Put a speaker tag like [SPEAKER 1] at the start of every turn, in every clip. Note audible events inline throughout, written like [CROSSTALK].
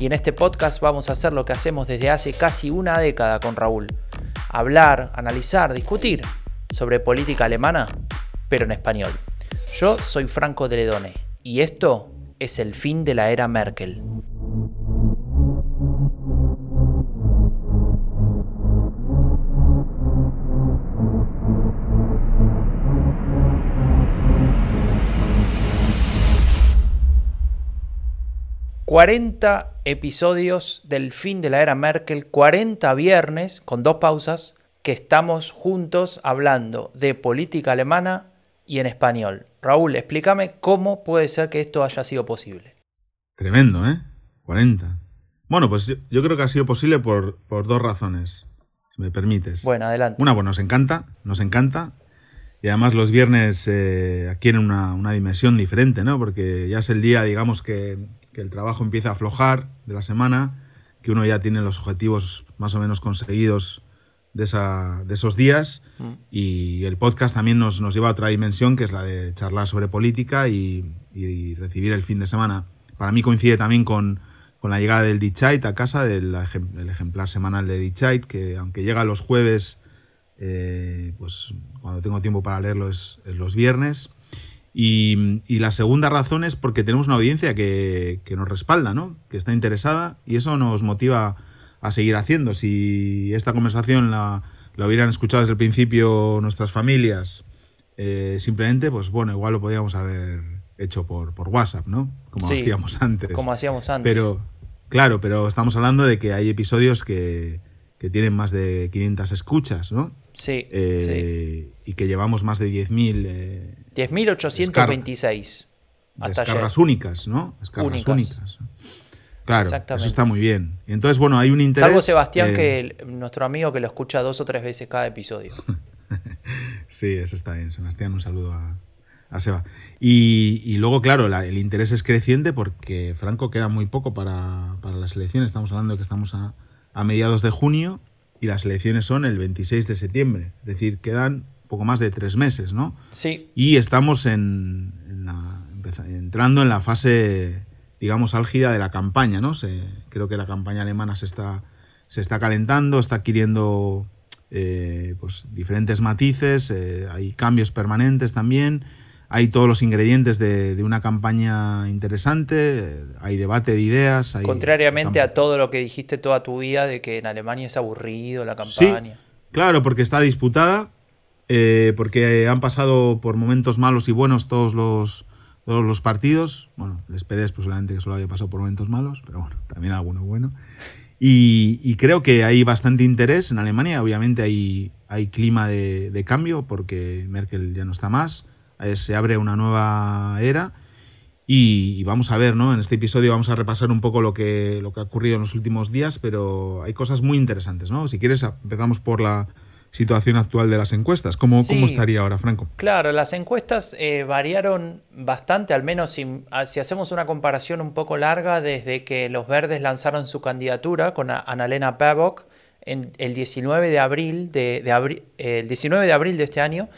[SPEAKER 1] Y en este podcast vamos a hacer lo que hacemos desde hace casi una década con Raúl. Hablar, analizar, discutir sobre política alemana, pero en español. Yo soy Franco Deledone y esto es el fin de la era Merkel. 40 episodios del fin de la era Merkel, 40 viernes con dos pausas que estamos juntos hablando de política alemana y en español. Raúl, explícame cómo puede ser que esto haya sido posible.
[SPEAKER 2] Tremendo, ¿eh? 40. Bueno, pues yo, creo que ha sido posible por, dos razones, si me permites.
[SPEAKER 1] Bueno, adelante.
[SPEAKER 2] Una, pues nos encanta, nos encanta. Y además los viernes eh, adquieren una, una dimensión diferente, ¿no? Porque ya es el día, digamos, que que el trabajo empieza a aflojar de la semana, que uno ya tiene los objetivos más o menos conseguidos de, esa, de esos días mm. y el podcast también nos, nos, lleva a otra dimensión que es la de charlar sobre política y, recibir el fin de semana. Para mí coincide también con, con la llegada del Dichait a casa, del ejemplar semanal de Dichait, que aunque llega los jueves, eh, pues cuando tengo tiempo para leerlo es, es los viernes. Y, la segunda razón es porque tenemos una audiencia que, nos respalda, ¿no? que está interesada y eso nos motiva a seguir haciendo. Si esta conversación la, hubieran escuchado desde el principio nuestras familias, eh, simplemente, pues bueno, igual lo podíamos haber hecho por, por WhatsApp, ¿no? Como hacíamos antes.
[SPEAKER 1] Como hacíamos antes.
[SPEAKER 2] Pero, claro, pero estamos hablando de que hay episodios que, tienen más de 500 escuchas, ¿no?
[SPEAKER 1] Sí,
[SPEAKER 2] eh, Y que llevamos más de 10.000 eh,
[SPEAKER 1] 10.826.
[SPEAKER 2] Descargas únicas, ¿no? Descargas únicas. Claro, eso está muy bien. Entonces, bueno, hay un interés.
[SPEAKER 1] Salvo Sebastián, que nuestro amigo que lo escucha dos o tres veces cada episodio. [LAUGHS]
[SPEAKER 2] sí, eso está bien. Sebastián, un saludo a, Seba. Y, luego, claro, el interés es creciente porque Franco queda muy poco para, las elecciones. Estamos hablando de que estamos a, a mediados de junio y las elecciones son el 26 de septiembre. Es decir, quedan poco más de tres meses, ¿no?
[SPEAKER 1] Sí.
[SPEAKER 2] Y estamos en, entrando en la fase, digamos, álgida de la campaña, ¿no? creo que la campaña alemana se está, se está calentando, está adquiriendo eh, pues, diferentes matices, eh, hay cambios permanentes también, hay todos los ingredientes de, una campaña interesante, hay debate de ideas.
[SPEAKER 1] Contrariamente a todo lo que dijiste toda tu vida de que en Alemania es aburrido la campaña.
[SPEAKER 2] Sí, claro, porque está disputada eh, porque han pasado por momentos malos y buenos todos los, todos los partidos. Bueno, el SPD posiblemente que solo había pasado por momentos malos, pero bueno, también alguno bueno. Y, creo que hay bastante interés en Alemania. Obviamente hay, hay clima de, cambio porque Merkel ya no está más. Eh, se abre una nueva era. Y, vamos a ver, ¿no? En este episodio vamos a repasar un poco lo que, lo que ha ocurrido en los últimos días, pero hay cosas muy interesantes, ¿no? Si quieres, empezamos por la, situación actual de las encuestas. ¿Cómo, ¿cómo estaría ahora, Franco?
[SPEAKER 1] Claro, las encuestas eh, variaron bastante, al menos si, si, hacemos una comparación un poco larga desde que los verdes lanzaron su candidatura con Annalena Baerbock en el 19 de abril de, abril, el 19 de abril de este año,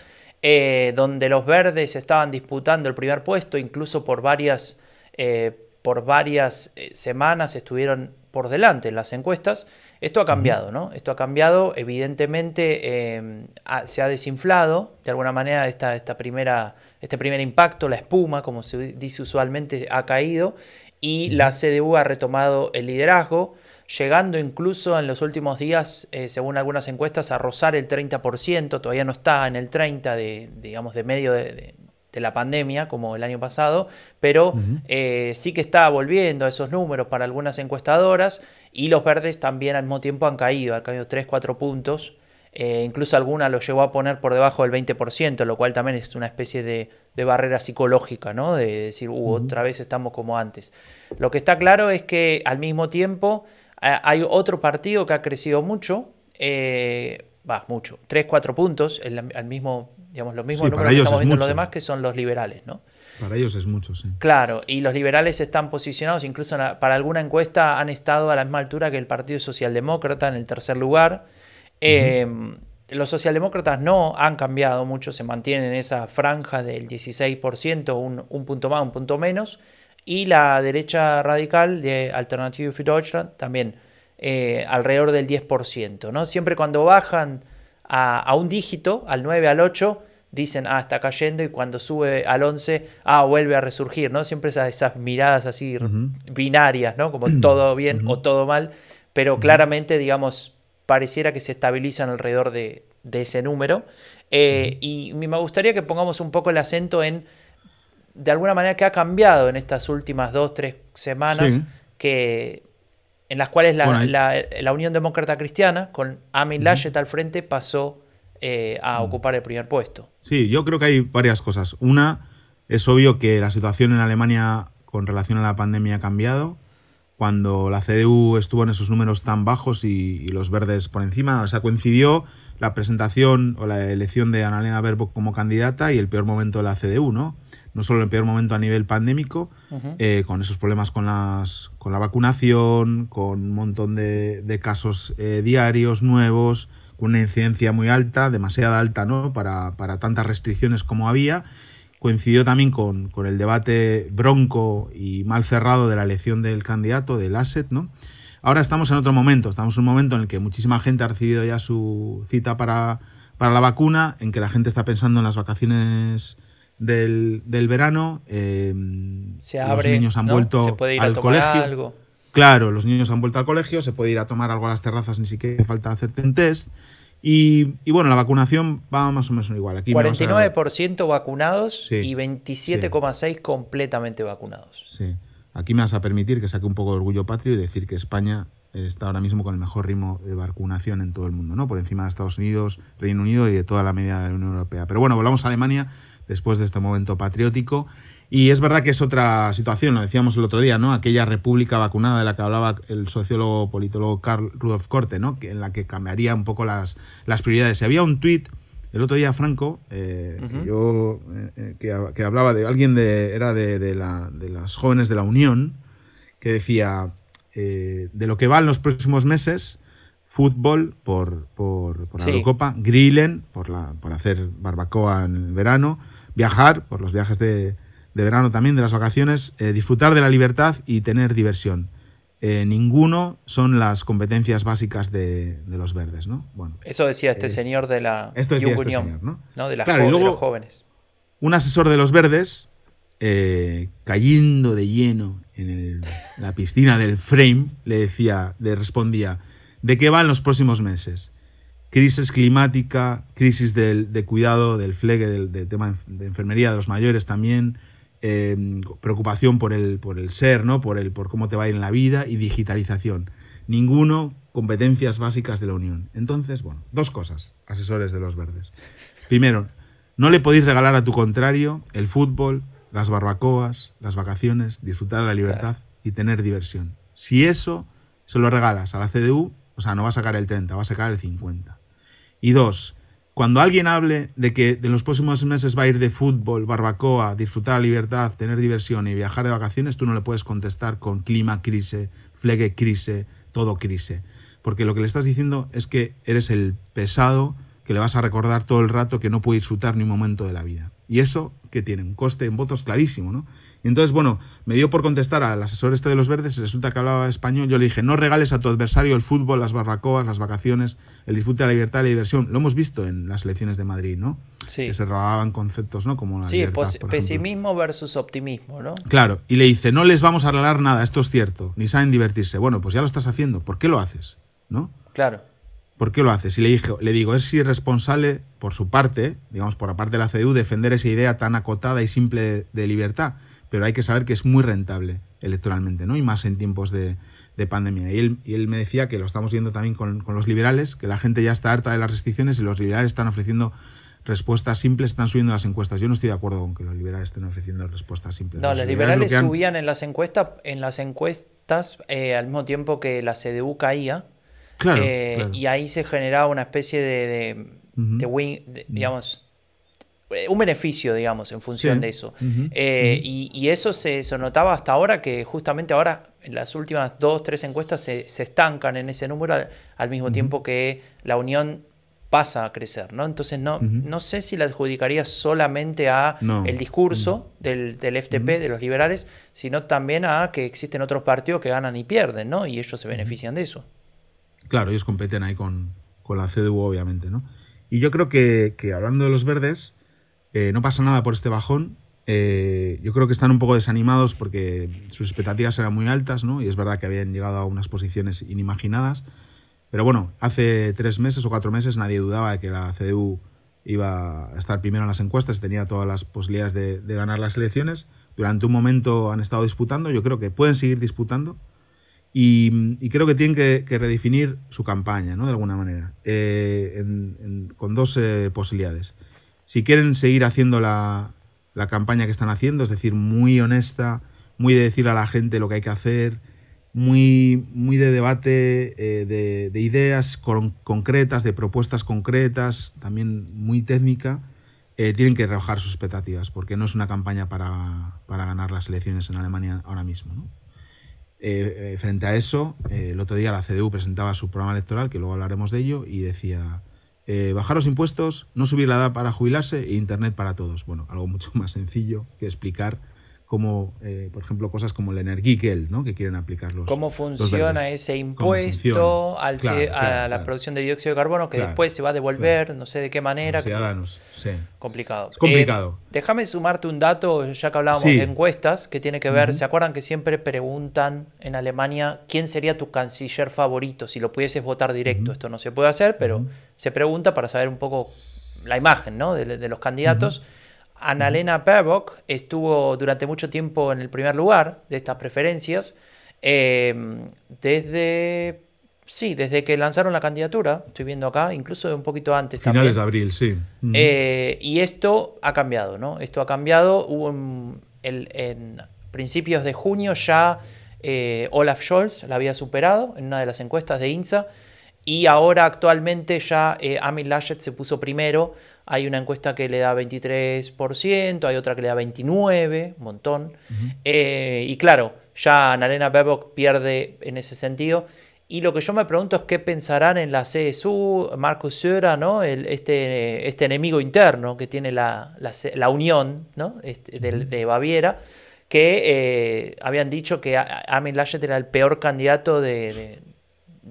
[SPEAKER 1] eh, donde los verdes estaban disputando el primer puesto, incluso por varias, eh, por varias semanas estuvieron por delante en las encuestas. Esto ha cambiado, ¿no? Esto ha cambiado, evidentemente em, se ha desinflado, de alguna manera esta, esta primera, este primer impacto, la espuma, como se dice usualmente, ha caído y la CDU ha retomado el liderazgo, llegando incluso en los últimos días, eh, según algunas encuestas, a rozar el 30%, todavía no está en el 30% de, digamos, de medio de, la pandemia como el año pasado, pero eh, sí que está volviendo a esos números para algunas encuestadoras y los verdes también al mismo tiempo han caído, han caído 3, 4 puntos. Eh, incluso alguna lo llegó a poner por debajo del 20%, lo cual también es una especie de, barrera psicológica, ¿no? De decir, uh, otra vez estamos como antes. Lo que está claro es que al mismo tiempo hay otro partido que ha crecido mucho, eh, va, mucho, 3, 4 puntos, al mismo, digamos, los mismos números que estamos viendo los demás, que son los liberales, ¿no?
[SPEAKER 2] Para ellos es mucho, sí.
[SPEAKER 1] Claro, y los liberales están posicionados, incluso para alguna encuesta han estado a la misma altura que el Partido Socialdemócrata en el tercer lugar. Eh, los socialdemócratas no han cambiado mucho, se mantienen en esa franja del 16%, un, un punto más, un punto menos. Y la derecha radical de Alternative für Deutschland también eh, alrededor del 10%. ¿no? Siempre cuando bajan a, un dígito, al 9, al 8, dicen, ah, está cayendo, y cuando sube al 11, ah, vuelve a resurgir, ¿no? Siempre esas, miradas así binarias, ¿no? Como [CLEARS THROAT] todo bien o todo mal, pero claramente, digamos, pareciera que se estabilizan alrededor de, ese número. Eh, y me gustaría que pongamos un poco el acento en, de alguna manera, que ha cambiado en estas últimas dos, tres semanas, que, en las cuales la, Unión Demócrata Cristiana, con Amin Laschet al frente, pasó eh, a mm. ocupar el primer puesto.
[SPEAKER 2] Sí, yo creo que hay varias cosas. Una, es obvio que la situación en Alemania con relación a la pandemia ha cambiado. Cuando la CDU estuvo en esos números tan bajos y, los verdes por encima, o sea, coincidió la presentación o la elección de Annalena Baerbock como candidata y el peor momento de la CDU, ¿no? No solo el peor momento a nivel pandémico, eh, con esos problemas con, las, con la vacunación, con un montón de, casos eh, diarios nuevos, una incidencia muy alta, demasiado alta ¿no? para, tantas restricciones como había. Coincidió también con, el debate bronco y mal cerrado de la elección del candidato, del asset. ¿no? Ahora estamos en otro momento, estamos en un momento en el que muchísima gente ha recibido ya su cita para, para la vacuna, en que la gente está pensando en las vacaciones del, verano. Eh,
[SPEAKER 1] se abre, los niños han vuelto se puede ir al colegio. Algo.
[SPEAKER 2] Claro, los niños han vuelto al colegio, se puede ir a tomar algo a las terrazas, ni siquiera falta hacerte un test. Y, bueno, la vacunación va más o menos igual.
[SPEAKER 1] Aquí 49% vacunados y 27,6% completamente vacunados.
[SPEAKER 2] Sí. Aquí me vas a permitir que saque un poco de orgullo patrio y decir que España está ahora mismo con el mejor ritmo de vacunación en todo el mundo, ¿no? Por encima de Estados Unidos, Reino Unido y de toda la media de la Unión Europea. Pero bueno, volvamos a Alemania después de este momento patriótico. Y es verdad que es otra situación, lo decíamos el otro día, ¿no? Aquella república vacunada de la que hablaba el sociólogo politólogo Karl Rudolf Korte, ¿no? Que, en la que cambiaría un poco las, las prioridades. Y había un tuit el otro día, Franco, eh, que, yo, eh, eh, que, hablaba de alguien de, era de, de, la, de las jóvenes de la Unión, que decía, de lo que va en los próximos meses, fútbol por, por, por la Eurocopa, grillen por, la, por hacer barbacoa en el verano, viajar por los viajes de, de verano también, de las vacaciones, eh, disfrutar de la libertad y tener diversión. Eh, ninguno son las competencias básicas de, los verdes, ¿no?
[SPEAKER 1] Bueno, Eso decía este señor de la
[SPEAKER 2] esto decía este señor, ¿no?
[SPEAKER 1] De, los jóvenes.
[SPEAKER 2] Un asesor de los verdes, eh, cayendo de lleno en la piscina del frame, le decía, le respondía, ¿de qué van los próximos meses? Crisis climática, crisis del, de cuidado del flegue, del tema de enfermería de los mayores también, Em, preocupación por el, por el ser, ¿no? por, el, por cómo te va a ir en la vida y digitalización. Ninguno competencias básicas de la Unión. Entonces, bueno, dos cosas, asesores de los verdes. Primero, no le podéis regalar a tu contrario el fútbol, las barbacoas, las vacaciones, disfrutar de la libertad y tener diversión. Si eso se lo regalas a la CDU, o sea, no va a sacar el 30, va a sacar el 50. Y dos, cuando alguien hable de que en los próximos meses va a ir de fútbol, barbacoa, disfrutar la libertad, tener diversión y viajar de vacaciones, tú no le puedes contestar con clima crise, flegue crise, todo crise. Porque lo que le estás diciendo es que eres el pesado que le vas a recordar todo el rato que no puede disfrutar ni un momento de la vida. Y eso que tiene un coste en votos clarísimo, ¿no? Y entonces, bueno, me dio por contestar al asesor este de los verdes, resulta que hablaba español, yo le dije, no regales a tu adversario el fútbol, las barbacoas, las vacaciones, el disfrute de la libertad y la diversión. Lo hemos visto en las elecciones de Madrid, ¿no? Sí. Que se robaban conceptos, ¿no? Como la
[SPEAKER 1] sí, pesimismo versus optimismo, ¿no?
[SPEAKER 2] Claro, y le dice, no les vamos a regalar nada, esto es cierto, ni saben divertirse. Bueno, pues ya lo estás haciendo, ¿por qué lo haces? ¿No?
[SPEAKER 1] Claro.
[SPEAKER 2] ¿Por qué lo haces? Y le, dije, le digo, es irresponsable por su parte, digamos, por la parte de la CDU, defender esa idea tan acotada y simple de libertad pero hay que saber que es muy rentable electoralmente, ¿no? Y más en tiempos de, pandemia. Y él, y él, me decía que lo estamos viendo también con, los liberales, que la gente ya está harta de las restricciones y los liberales están ofreciendo respuestas simples, están subiendo las encuestas. Yo no estoy de acuerdo con que los liberales estén ofreciendo respuestas simples.
[SPEAKER 1] No, los, liberales, subían en las encuestas, en las encuestas eh, al mismo tiempo que la CDU caía. Eh, y ahí se generaba una especie de, de, wing, digamos, eh, un beneficio, digamos, en función de eso. Eh, y, eso se, notaba hasta ahora, que justamente ahora en las últimas dos, tres encuestas se, estancan en ese número al, mismo tiempo que la unión pasa a crecer, ¿no? Entonces no, no sé si la adjudicaría solamente a el discurso del, del, FTP, de los liberales, sino también a que existen otros partidos que ganan y pierden, ¿no? Y ellos se benefician de eso.
[SPEAKER 2] Claro, ellos competen ahí con, la CDU, obviamente, ¿no? Y yo creo que, hablando de los verdes, eh, no pasa nada por este bajón. Eh, yo creo que están un poco desanimados porque sus expectativas eran muy altas, ¿no? Y es verdad que habían llegado a unas posiciones inimaginadas. Pero bueno, hace tres meses o cuatro meses nadie dudaba de que la CDU iba a estar primero en las encuestas y tenía todas las posibilidades de, ganar las elecciones. Durante un momento han estado disputando, yo creo que pueden seguir disputando y, creo que tienen que, redefinir su campaña, ¿no? De alguna manera, eh, con dos posibilidades. Si quieren seguir haciendo la, campaña que están haciendo, es decir, muy honesta, muy de decir a la gente lo que hay que hacer, muy, muy de debate eh, de, ideas concretas, de propuestas concretas, también muy técnica, tienen que rebajar sus expectativas, porque no es una campaña para, para ganar las elecciones en Alemania ahora mismo. Eh, eh, frente a eso, eh, el otro día la CDU presentaba su programa electoral, que luego hablaremos de ello, y decía, bajar los impuestos, no subir la edad para jubilarse e Internet para todos. Bueno, algo mucho [LAUGHS] más sencillo que explicar como, eh, por ejemplo, cosas como el Energigel, ¿no? que quieren aplicarlos.
[SPEAKER 1] ¿Cómo funciona ese impuesto a la producción de dióxido de carbono que después se va a devolver, no sé de qué manera?
[SPEAKER 2] Ciudadanos, sí.
[SPEAKER 1] Complicado.
[SPEAKER 2] Es complicado.
[SPEAKER 1] Eh, déjame sumarte un dato, ya que hablábamos de encuestas, que tiene que ver, ¿se acuerdan que siempre preguntan en Alemania quién sería tu canciller favorito si lo pudieses votar directo? Esto no se puede hacer, pero se pregunta para saber un poco la imagen ¿no? de, los candidatos. Annalena Baerbock estuvo durante mucho tiempo en el primer lugar de estas preferencias, em, desde, sí, desde que lanzaron la candidatura, estoy viendo acá, incluso un poquito antes.
[SPEAKER 2] Finales de abril, sí.
[SPEAKER 1] Eh, y esto ha cambiado, ¿no? Esto ha cambiado. Hubo en, principios de junio ya eh, Olaf Scholz la había superado en una de las encuestas de INSA. Y ahora actualmente ya eh, Amin Laschet se puso primero hay una encuesta que le da 23%, hay otra que le da 29%, un montón. Eh, y claro, ya Annalena Baerbock pierde en ese sentido. Y lo que yo me pregunto es qué pensarán en la CSU, Marcus Söder, ¿no? El, este, este enemigo interno que tiene la, la, Unión ¿no? Este, de, Baviera, que eh, habían dicho que Armin Laschet era el peor candidato de,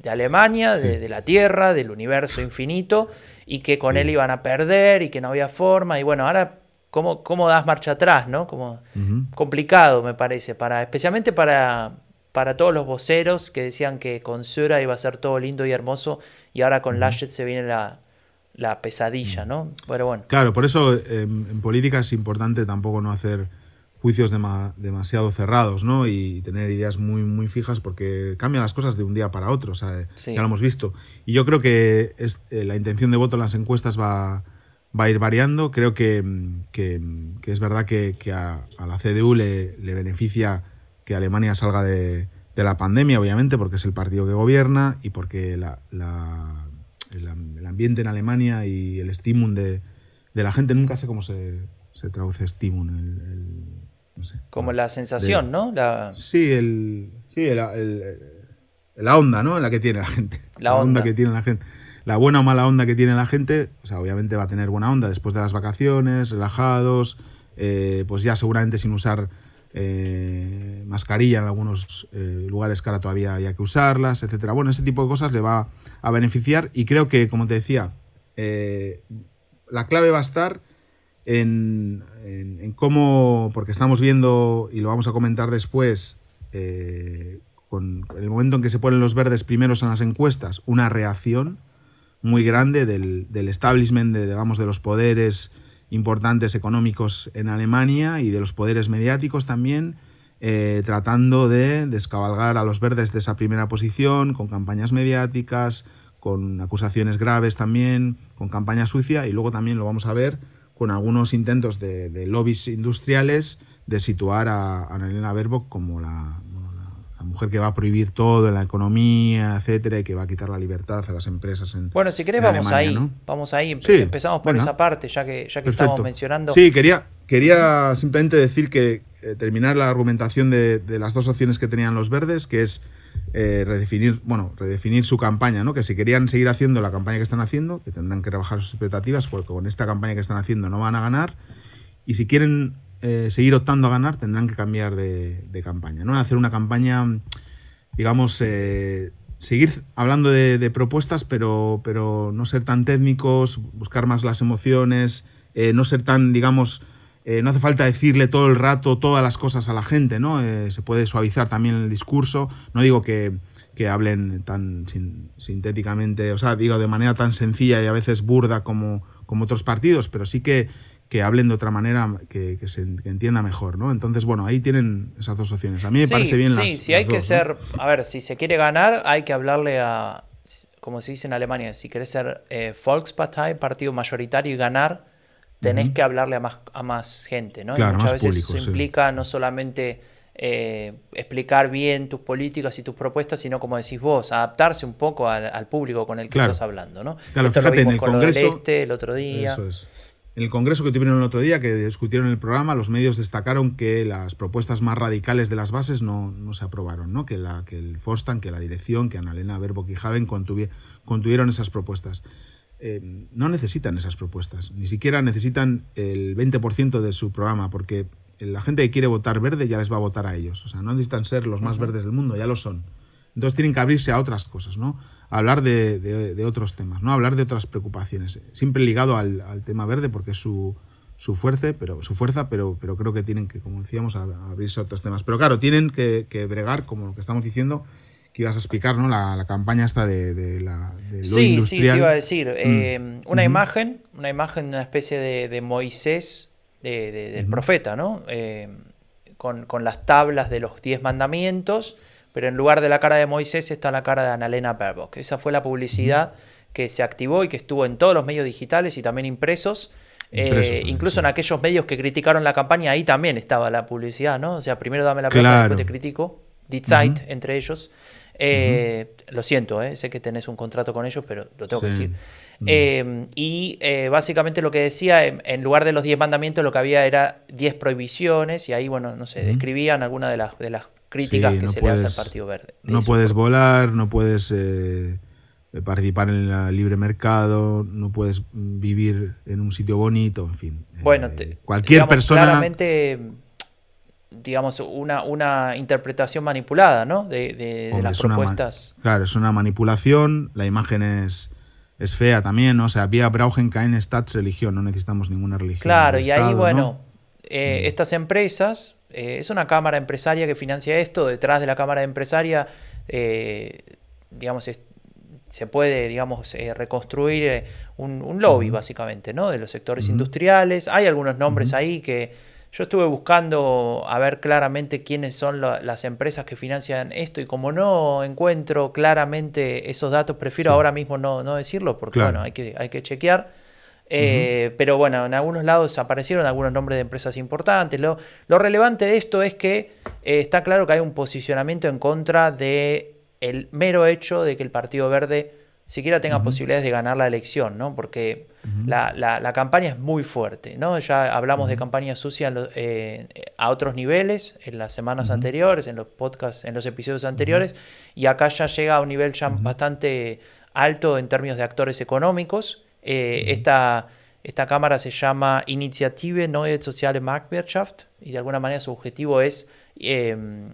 [SPEAKER 1] Alemania, de, la Tierra, del universo infinito y que con él iban a perder y que no había forma. Y bueno, ahora, ¿cómo, cómo das marcha atrás? ¿no? Como complicado, me parece, para, especialmente para, para todos los voceros que decían que con Sura iba a ser todo lindo y hermoso y ahora con uh se viene la, la pesadilla, ¿no? Pero bueno.
[SPEAKER 2] Claro, por eso em, en política es importante tampoco no hacer juicios demasiado cerrados ¿no? y tener ideas muy, muy fijas porque cambian las cosas de un día para otro, o sea, ya lo hemos visto. Y yo creo que es, eh, la intención de voto en las encuestas va, va a ir variando. Creo que, que, es verdad que, a, la CDU le, le, beneficia que Alemania salga de, de, la pandemia, obviamente, porque es el partido que gobierna y porque la, la, el, ambiente en Alemania y el estímulo de, de la gente, nunca sé cómo se, se traduce estímulo. el
[SPEAKER 1] como la sensación, ¿no? La...
[SPEAKER 2] Sí, el, sí la onda, ¿no? La que tiene la gente.
[SPEAKER 1] La, onda.
[SPEAKER 2] que tiene la gente. La buena o mala onda que tiene la gente, o sea, obviamente va a tener buena onda después de las vacaciones, relajados, eh, pues ya seguramente sin usar eh, mascarilla en algunos eh, lugares que ahora todavía hay que usarlas, etcétera. Bueno, ese tipo de cosas le va a beneficiar y creo que, como te decía, la clave va a estar en, cómo, porque estamos viendo, y lo vamos a comentar después, eh, con el momento en que se ponen los verdes primeros en las encuestas, una reacción muy grande del, establishment, de, digamos, de los poderes importantes económicos en Alemania y de los poderes mediáticos también, eh, tratando de descabalgar a los verdes de esa primera posición, con campañas mediáticas, con acusaciones graves también, con campaña sucia, y luego también lo vamos a ver con algunos intentos de, lobbies industriales de situar a Annalena Baerbock como la, la mujer que va a prohibir todo en la economía, etcétera, y que va a quitar la libertad a las empresas en
[SPEAKER 1] Bueno, si querés vamos ahí, vamos ahí, empezamos por esa parte, ya que, ya que estamos mencionando.
[SPEAKER 2] Sí, quería, quería simplemente decir que eh, terminar la argumentación de, las dos opciones que tenían los verdes, que es eh, redefinir, bueno, redefinir su campaña, ¿no? Que si querían seguir haciendo la campaña que están haciendo, que tendrán que rebajar sus expectativas, porque con esta campaña que están haciendo no van a ganar. Y si quieren eh, seguir optando a ganar, tendrán que cambiar de, campaña, ¿no? Hacer una campaña, digamos, seguir hablando de, propuestas, pero, pero no ser tan técnicos, buscar más las emociones, no ser tan, digamos, eh, no hace falta decirle todo el rato todas las cosas a la gente, ¿no? Eh, se puede suavizar también el discurso. No digo que, hablen tan sintéticamente, o sea, digo de manera tan sencilla y a veces burda como, como otros partidos, pero sí que, que hablen de otra manera que, se entienda mejor, ¿no? Entonces, bueno, ahí tienen esas dos opciones. A mí me parece bien
[SPEAKER 1] sí, Sí, si hay que ser, a ver, si se quiere ganar, hay que hablarle a, como se dice en Alemania, si querés ser eh, Volkspartei, partido mayoritario y ganar, tenés que hablarle a más, a más gente, ¿no?
[SPEAKER 2] Claro,
[SPEAKER 1] muchas
[SPEAKER 2] veces
[SPEAKER 1] eso implica no solamente eh, explicar bien tus políticas y tus propuestas, sino como decís vos, adaptarse un poco al, público con el que estás hablando, ¿no?
[SPEAKER 2] Claro, fíjate, en el Congreso.
[SPEAKER 1] este, el otro día.
[SPEAKER 2] Eso es. En el Congreso que tuvieron el otro día, que discutieron el programa, los medios destacaron que las propuestas más radicales de las bases no, no se aprobaron, ¿no? Que, la, que el Fostan, que la dirección, que Annalena Verbo y Javen contuvieron esas propuestas. Eh, no necesitan esas propuestas, ni siquiera necesitan el 20% de su programa, porque la gente que quiere votar verde ya les va a votar a ellos. O sea, no necesitan ser los más verdes del mundo, ya lo son. Entonces tienen que abrirse a otras cosas, ¿no? hablar de, otros temas, ¿no? hablar de otras preocupaciones. Siempre ligado al, tema verde porque es su, su fuerza, pero, su fuerza pero, pero creo que tienen que, como decíamos, abrirse a otros temas. Pero claro, tienen que, que bregar, como lo que estamos diciendo, que ibas a explicar, ¿no? La, campaña esta de, de, la, de
[SPEAKER 1] sí, industrial. Sí, te iba a decir. Mm. Eh, una imagen, una imagen, una especie de, Moisés, del profeta, ¿no? Eh, con, las tablas de los diez mandamientos, pero en lugar de la cara de Moisés está la cara de Annalena Baerbock. Esa fue la publicidad que se activó y que estuvo en todos los medios digitales y también impresos. Eh, incluso en aquellos medios que criticaron la campaña, ahí también estaba la publicidad, ¿no? O sea, primero dame la plata, después te critico. Die Zeit, entre ellos. Eh, lo siento, eh, sé que tenés un contrato con ellos, pero lo tengo que decir. Eh, y básicamente lo que decía, en, lugar de los 10 mandamientos, lo que había era 10 prohibiciones, y ahí, bueno, no sé, describían algunas de las, de las críticas que se le hace al Partido Verde.
[SPEAKER 2] No puedes volar, no puedes participar en el libre mercado, no puedes vivir en un sitio bonito, en fin.
[SPEAKER 1] Bueno, cualquier persona. Claramente digamos, una, una interpretación manipulada, ¿no? De, las propuestas.
[SPEAKER 2] claro, es una manipulación, la imagen es, es fea también, ¿no? O sea, vía Brauchen Stats religión, no necesitamos ninguna religión.
[SPEAKER 1] Claro, y ahí, bueno, eh, mm. estas empresas, eh, es una cámara empresaria que financia esto, detrás de la cámara empresaria, eh, digamos, se puede, digamos, reconstruir un, lobby, básicamente, ¿no? De los sectores industriales. Hay algunos nombres ahí que yo estuve buscando a ver claramente quiénes son las empresas que financian esto y como no encuentro claramente esos datos, prefiero ahora mismo no, decirlo porque bueno, hay que, hay que chequear. Eh, pero bueno, en algunos lados aparecieron algunos nombres de empresas importantes. Lo, lo relevante de esto es que eh, está claro que hay un posicionamiento en contra de el mero hecho de que el Partido Verde siquiera tenga posibilidades de ganar la elección, ¿no? Porque la, campaña es muy fuerte, ¿no? Ya hablamos de campaña sucia eh, a otros niveles en las semanas anteriores, en los podcasts, en los episodios anteriores, y acá ya llega a un nivel ya bastante alto en términos de actores económicos. Eh, esta, esta cámara se llama Initiative Neue Soziale Marktwirtschaft y de alguna manera su objetivo es em,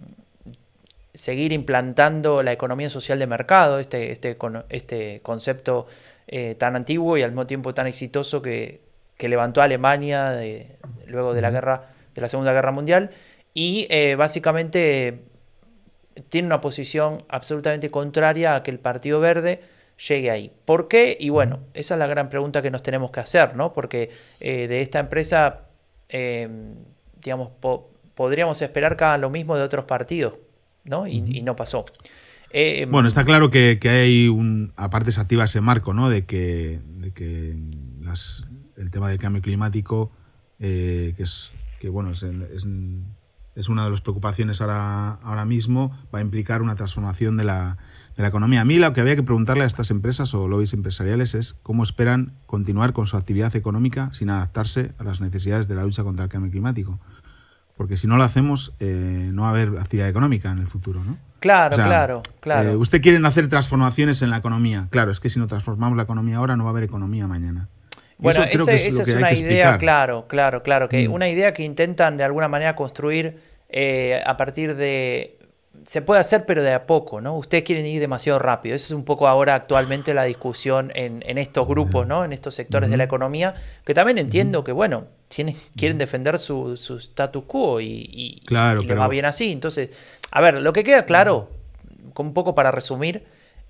[SPEAKER 1] seguir implantando la economía social de mercado, este, este, este concepto eh, tan antiguo y al mismo tiempo tan exitoso que, levantó a Alemania luego de la guerra, de la Segunda Guerra Mundial, y eh, básicamente tiene una posición absolutamente contraria a que el Partido Verde llegue ahí. ¿Por qué? Y bueno, esa es la gran pregunta que nos tenemos que hacer, ¿no? Porque eh, de esta empresa, digamos, podríamos esperar que hagan lo mismo de otros partidos, ¿no? Y, no pasó.
[SPEAKER 2] Eh, bueno, está claro que, hay un. Aparte, se activa ese marco, ¿no? De que, que el tema del cambio climático, eh, que es. que bueno, es, es una de las preocupaciones ahora, ahora mismo, va a implicar una transformación de la, de la economía. A mí lo que había que preguntarle a estas empresas o lobbies empresariales es cómo esperan continuar con su actividad económica sin adaptarse a las necesidades de la lucha contra el cambio climático. Porque si no lo hacemos, eh, no va a haber actividad económica en el futuro, ¿no?
[SPEAKER 1] Claro, claro, claro.
[SPEAKER 2] Eh, usted quiere hacer transformaciones en la economía. Claro, es que si no transformamos la economía ahora, no va a haber economía mañana.
[SPEAKER 1] bueno, esa es, una idea, claro, claro, claro, que mm. una idea que intentan de alguna manera construir eh, a partir de se puede hacer, pero de a poco, ¿no? Ustedes quieren ir demasiado rápido. Esa es un poco ahora actualmente la discusión en, estos grupos, ¿no? En estos sectores de la economía, que también entiendo que, bueno, tienen, quieren defender su, status quo y,
[SPEAKER 2] claro,
[SPEAKER 1] les va bien así. Entonces, a ver, lo que queda claro, un poco para resumir,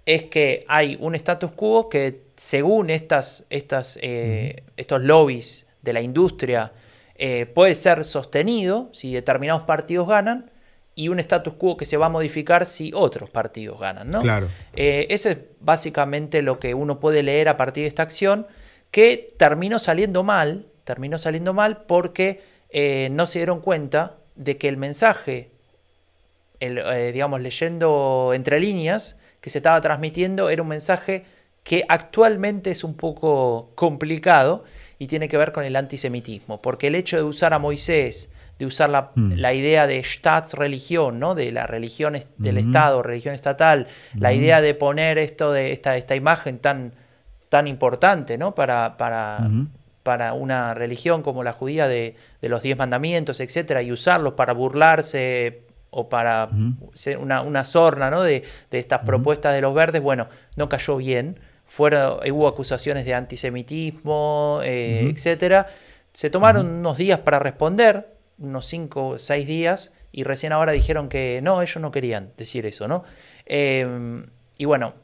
[SPEAKER 1] es que hay un status quo que según estas, estas, eh, estos lobbies de la industria eh, puede ser sostenido si determinados partidos ganan, y un status quo que se va a modificar si otros partidos ganan, ¿no?
[SPEAKER 2] Claro.
[SPEAKER 1] Eh, ese es básicamente lo que uno puede leer a partir de esta acción, que terminó saliendo mal, terminó saliendo mal porque eh, no se dieron cuenta de que el mensaje, eh, digamos, leyendo entre líneas, que se estaba transmitiendo era un mensaje que actualmente es un poco complicado y tiene que ver con el antisemitismo, porque el hecho de usar a Moisés, de usar la, mm. la idea de Staatsreligión, ¿no? de la religión del Estado, religión estatal, la idea de poner esto de esta, esta imagen tan, tan importante ¿no? para, para, para una religión como la judía de, de los diez mandamientos, etcétera, y usarlos para burlarse o para ser una, una sorna ¿no? de, de estas propuestas de los verdes, bueno, no cayó bien. Fueron, hubo acusaciones de antisemitismo, eh, etcétera. Se tomaron unos días para responder, unos 5 o 6 días y recién ahora dijeron que no, ellos no querían decir eso, ¿no? Em, y bueno,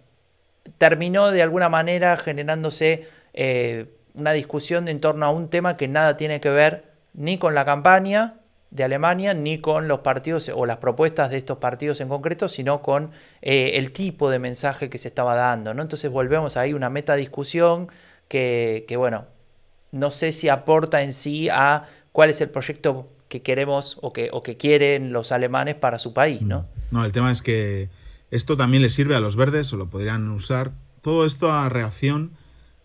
[SPEAKER 1] terminó de alguna manera generándose eh, una discusión en torno a un tema que nada tiene que ver ni con la campaña de Alemania, ni con los partidos o las propuestas de estos partidos en concreto, sino con eh, el tipo de mensaje que se estaba dando, ¿no? Entonces volvemos ahí una meta discusión que, que, bueno, no sé si aporta en sí a cuál es el proyecto que queremos o que, o que quieren los alemanes para su país, ¿no?
[SPEAKER 2] No, el tema es que esto también le sirve a los verdes o lo podrían usar. Todo esto a reacción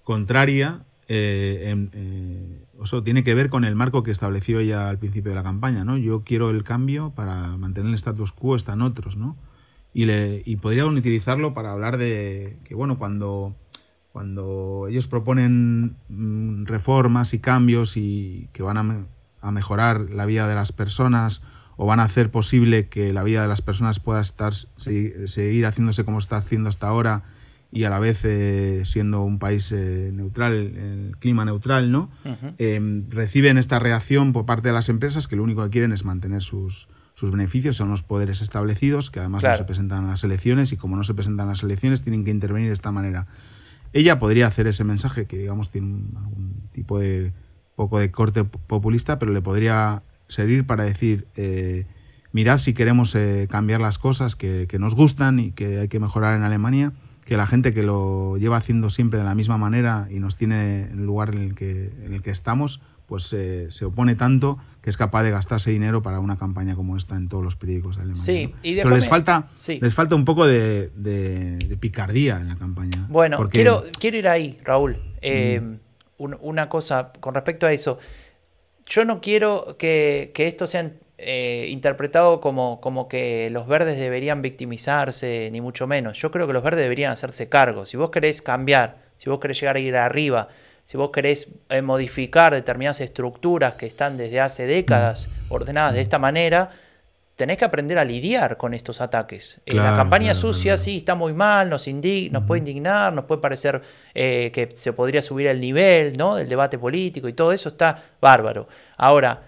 [SPEAKER 2] contraria eh, eh tiene que ver con el marco que estableció ella al principio de la campaña, ¿no? Yo quiero el cambio para mantener el status quo, están otros, ¿no? Y, le, y podrían utilizarlo para hablar de que, bueno, cuando, cuando ellos proponen mm, reformas y cambios y que van a a mejorar la vida de las personas o van a hacer posible que la vida de las personas pueda estar seguir haciéndose como está haciendo hasta ahora y a la vez eh, siendo un país eh, neutral, el clima neutral, ¿no? Em, reciben esta reacción por parte de las empresas que lo único que quieren es mantener sus, sus beneficios, son los poderes establecidos que además no se presentan a las elecciones y como no se presentan a las elecciones tienen que intervenir de esta manera. Ella podría hacer ese mensaje que digamos tiene algún tipo de poco de corte populista, pero le podría servir para decir, eh, mirad si queremos eh, cambiar las cosas que, nos gustan y que hay que mejorar en Alemania, que la gente que lo lleva haciendo siempre de la misma manera y nos tiene en el lugar en el que, en el que estamos, pues eh, se opone tanto que es capaz de gastarse dinero para una campaña como esta en todos los periódicos de Alemania.
[SPEAKER 1] Sí,
[SPEAKER 2] Pero les falta, les falta un poco de, picardía en la campaña.
[SPEAKER 1] Bueno, quiero, quiero ir ahí, Raúl. Mm una cosa con respecto a eso. Yo no quiero que, esto sea eh, interpretado como, como que los verdes deberían victimizarse, ni mucho menos. Yo creo que los verdes deberían hacerse cargo. Si vos querés cambiar, si vos querés llegar a ir arriba, si vos querés eh, modificar determinadas estructuras que están desde hace décadas ordenadas de esta manera, tenés que aprender a lidiar con estos ataques. Eh, la campaña sucia sí está muy mal, nos, nos puede indignar, nos puede parecer eh, que se podría subir el nivel ¿no? del debate político y todo eso está bárbaro. Ahora,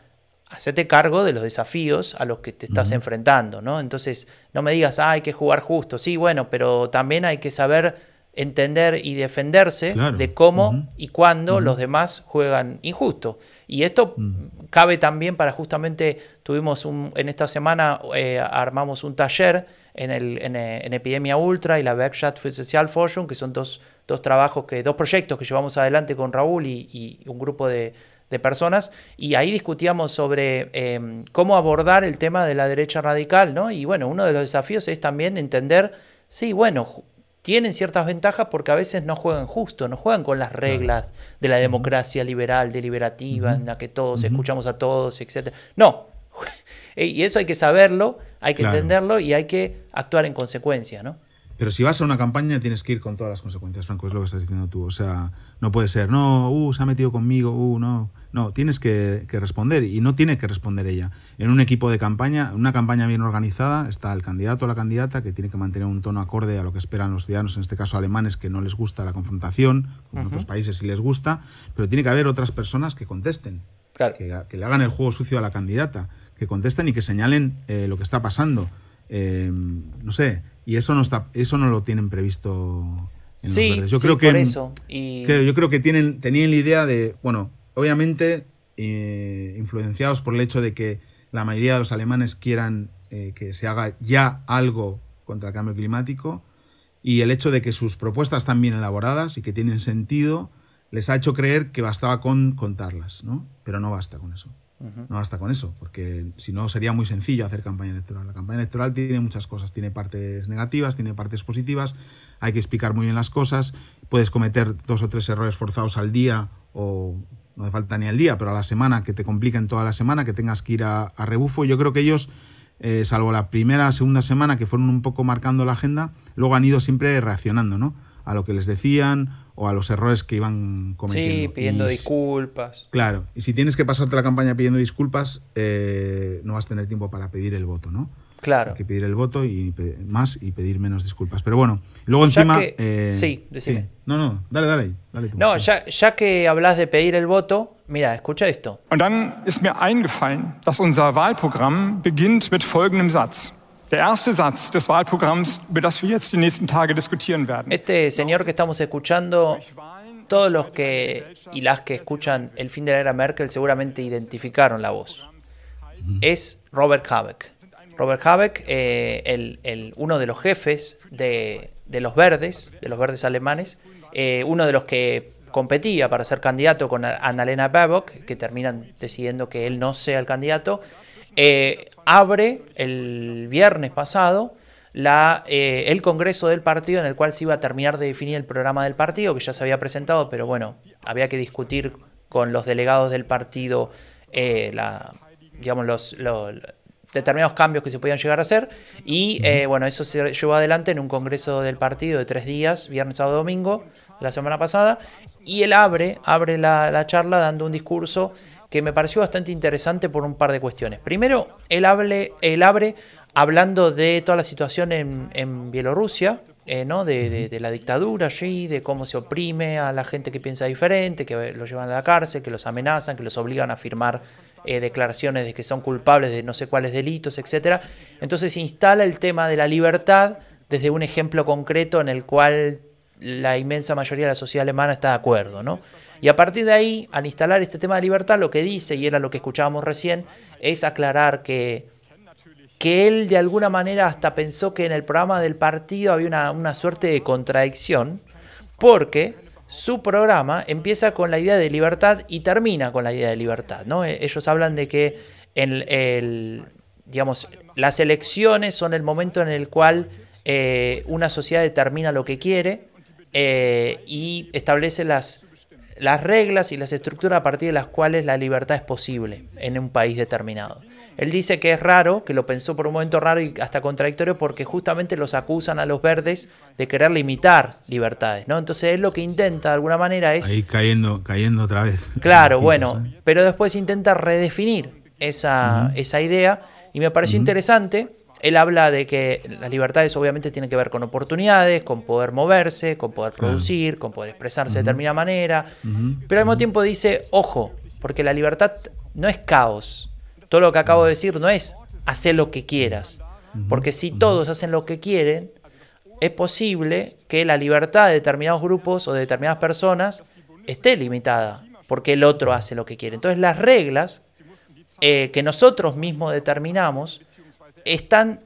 [SPEAKER 1] hacete cargo de los desafíos a los que te estás enfrentando, ¿no? Entonces, no me digas, ah, hay que jugar justo. Sí, bueno, pero también hay que saber entender y defenderse de cómo y cuándo los demás juegan injusto. Y esto cabe también para justamente, tuvimos un, en esta semana, eh, armamos un taller en, el, eh, en, Epidemia Ultra y la Werkstatt für Sozialforschung, que son dos, dos trabajos, que, dos proyectos que llevamos adelante con Raúl y, un grupo de, de personas. Y ahí discutíamos sobre em, cómo abordar el tema de la derecha radical, ¿no? Y bueno, uno de los desafíos es también entender, sí, bueno, tienen ciertas ventajas porque a veces no juegan justo, no juegan con las reglas de la democracia liberal, deliberativa, en la que todos escuchamos a todos, etc. No, [LAUGHS] y eso hay que saberlo, hay que entenderlo y hay que actuar en consecuencia, ¿no?
[SPEAKER 2] Pero si vas a una campaña tienes que ir con todas las consecuencias, Franco, es lo que estás diciendo tú. O sea, no puede ser, no, uh, se ha metido conmigo, uh, no. No, tienes que, responder y no tiene que responder ella. En un equipo de campaña, una campaña bien organizada, está el candidato o la candidata que tiene que mantener un tono acorde a lo que esperan los ciudadanos, en este caso alemanes, que no les gusta la confrontación, como en otros países sí les gusta, pero tiene que haber otras personas que contesten, que, le hagan el juego sucio a la candidata, que contesten y que señalen eh, lo que está pasando. Eh, no sé, y eso no está, eso no lo tienen previsto
[SPEAKER 1] en los verdes. Yo creo que, eso.
[SPEAKER 2] yo creo que tienen, tenían la idea de, bueno, obviamente eh, influenciados por el hecho de que la mayoría de los alemanes quieran eh, que se haga ya algo contra el cambio climático y el hecho de que sus propuestas están bien elaboradas y que tienen sentido les ha hecho creer que bastaba con contarlas, ¿no? Pero no basta con eso. No basta con eso, porque si no sería muy sencillo hacer campaña electoral. La campaña electoral tiene muchas cosas, tiene partes negativas, tiene partes positivas, hay que explicar muy bien las cosas, puedes cometer dos o tres errores forzados al día o no hace falta ni al día, pero a la semana, que te compliquen toda la semana, que tengas que ir a, rebufo. Yo creo que ellos, eh, salvo la primera, segunda semana, que fueron un poco marcando la agenda, luego han ido siempre reaccionando, ¿no? A lo que les decían o a los errores que iban cometiendo.
[SPEAKER 1] Sí, pidiendo disculpas.
[SPEAKER 2] Claro, y si tienes que pasarte la campaña pidiendo disculpas, eh, no vas a tener tiempo para pedir el voto, ¿no?
[SPEAKER 1] Claro.
[SPEAKER 2] Hay que pedir el voto y más y pedir menos disculpas. Pero bueno, luego encima.
[SPEAKER 1] Eh, sí, decime.
[SPEAKER 2] No, no, dale, dale. dale
[SPEAKER 1] no, ya, ya, que hablas de pedir el voto, mira, escucha esto.
[SPEAKER 3] Und dann ist mir eingefallen, dass unser Wahlprogramm beginnt mit folgendem Satz. Der erste Satz des Wahlprogramms, über das wir jetzt die nächsten Tage diskutieren werden.
[SPEAKER 1] Este señor que estamos escuchando, todos los que y las que escuchan el fin de la era Merkel seguramente identificaron la voz. Es Robert Habeck. Robert Habeck, eh, el, uno de los jefes de, los verdes, de los verdes alemanes, eh, uno de los que competía para ser candidato con Annalena Baerbock, que terminan decidiendo que él no sea el candidato, eh, abre el viernes pasado el Congreso del partido en el cual se iba a terminar de definir el programa del partido, que ya se había presentado, pero bueno, había que discutir con los delegados del partido digamos, los, determinados cambios que se podían llegar a hacer. Y eh, bueno, eso se llevó adelante en un congreso del partido de tres días, viernes, sábado, domingo, la semana pasada. Y él abre, abre la, charla dando un discurso que me pareció bastante interesante por un par de cuestiones. Primero, él, hable, él abre hablando de toda la situación en, en Bielorrusia, eh, ¿no? De, de, la dictadura allí, de cómo se oprime a la gente que piensa diferente, que los llevan a la cárcel, que los amenazan, que los obligan a firmar eh, declaraciones de que son culpables de no sé cuáles delitos, etc. Entonces se instala el tema de la libertad desde un ejemplo concreto en el cual la inmensa mayoría de la sociedad alemana está de acuerdo, ¿no? Y a partir de ahí, al instalar este tema de libertad, lo que dice, y era lo que escuchábamos recién, es aclarar que, que él de alguna manera hasta pensó que en el programa del partido había una, una suerte de contradicción, porque su programa empieza con la idea de libertad y termina con la idea de libertad. ¿no? E, ellos hablan de que el, digamos, las elecciones son el momento en el cual eh, una sociedad determina lo que quiere eh, y establece las, las reglas y las estructuras a partir de las cuales la libertad es posible en un país determinado. Él dice que es raro, que lo pensó por un momento raro y hasta contradictorio porque justamente los acusan a los verdes de querer limitar libertades, ¿no? Entonces él lo que intenta de alguna manera es...
[SPEAKER 2] Ahí cayendo, cayendo otra vez.
[SPEAKER 1] Claro, [LAUGHS] bueno, pero después intenta redefinir esa, esa idea y me pareció interesante. Él habla de que las libertades obviamente tienen que ver con oportunidades, con poder moverse, con poder producir, con poder expresarse de determinada manera, pero al mismo tiempo dice, ojo, porque la libertad no es caos, todo lo que acabo de decir no es hacer lo que quieras. Porque si todos hacen lo que quieren, es posible que la libertad de determinados grupos o de determinadas personas esté limitada, porque el otro hace lo que quiere. Entonces las reglas eh, que nosotros mismos determinamos están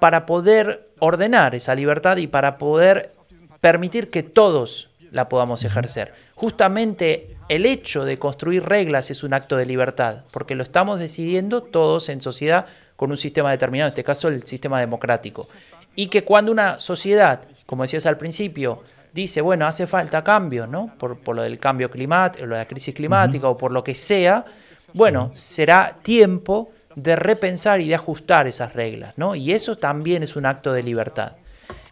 [SPEAKER 1] para poder ordenar esa libertad y para poder permitir que todos la podamos ejercer. Justamente el hecho de construir reglas es un acto de libertad, porque lo estamos decidiendo todos en sociedad con un sistema determinado, en este caso el sistema democrático. Y que cuando una sociedad, como decías al principio, dice, bueno, hace falta cambio, ¿no? Por, lo del cambio climático, lo de la crisis climática o por lo que sea, bueno, será tiempo de repensar y de ajustar esas reglas, ¿no? Y eso también es un acto de libertad.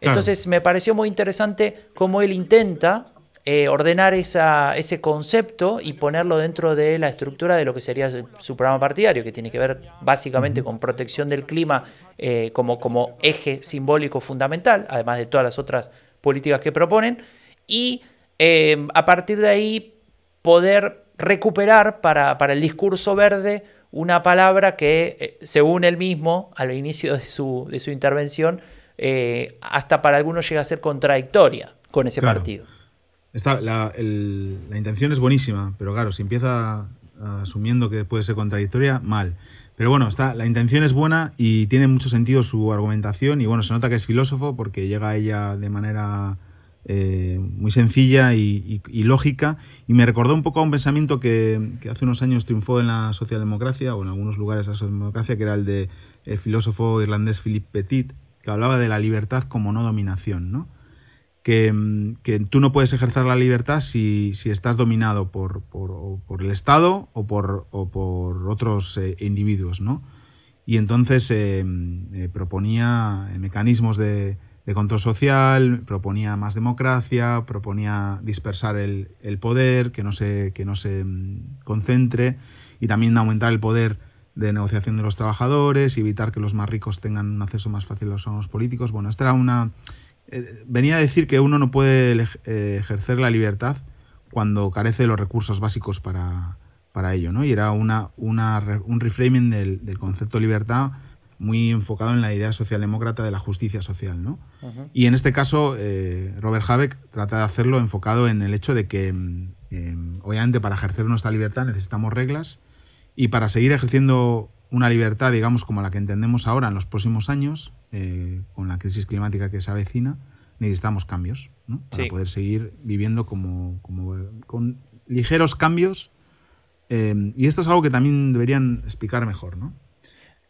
[SPEAKER 1] Entonces me pareció muy interesante cómo él intenta eh, ordenar esa, ese concepto y ponerlo dentro de la estructura de lo que sería su, programa partidario, que tiene que ver básicamente con protección del clima eh, como, como eje simbólico fundamental, además de todas las otras políticas que proponen, y eh, a partir de ahí poder recuperar para, para el discurso verde una palabra que, según él mismo, al inicio de su, de su intervención, hasta para algunos llega a ser contradictoria con ese partido.
[SPEAKER 2] Está, la, intención es buenísima, pero claro, si empieza asumiendo que puede ser contradictoria, mal. Pero bueno, está, la intención es buena y tiene mucho sentido su argumentación y bueno, se nota que es filósofo porque llega a ella de manera eh, muy sencilla y, lógica y me recordó un poco a un pensamiento que, hace unos años triunfó en la socialdemocracia o en algunos lugares de la socialdemocracia, que era el de el filósofo irlandés Philip Petit, que hablaba de la libertad como no dominación, ¿no? Que, tú no puedes ejercer la libertad si, estás dominado por, el Estado o por, por otros eh, individuos, ¿no? Y entonces eh, eh, proponía mecanismos de, control social, proponía más democracia, proponía dispersar el, poder, que no se, que no se mm, concentre, y también aumentar el poder de negociación de los trabajadores evitar que los más ricos tengan un acceso más fácil a los políticos. Bueno, esta era una... Eh, venía a decir que uno no puede eh, ejercer la libertad cuando carece de los recursos básicos para, para ello, ¿no? Y era una, una un reframing del, concepto de libertad muy enfocado en la idea socialdemócrata de la justicia social, ¿no? Y en este caso, eh, Robert Habeck trata de hacerlo enfocado en el hecho de que, mm, obviamente, para ejercer nuestra libertad necesitamos reglas, y para seguir ejerciendo una libertad, digamos, como la que entendemos ahora en los próximos años, eh, con la crisis climática que se avecina, necesitamos cambios, ¿no? Para poder seguir viviendo como, con ligeros cambios. Eh, y esto es algo que también deberían explicar mejor, ¿no?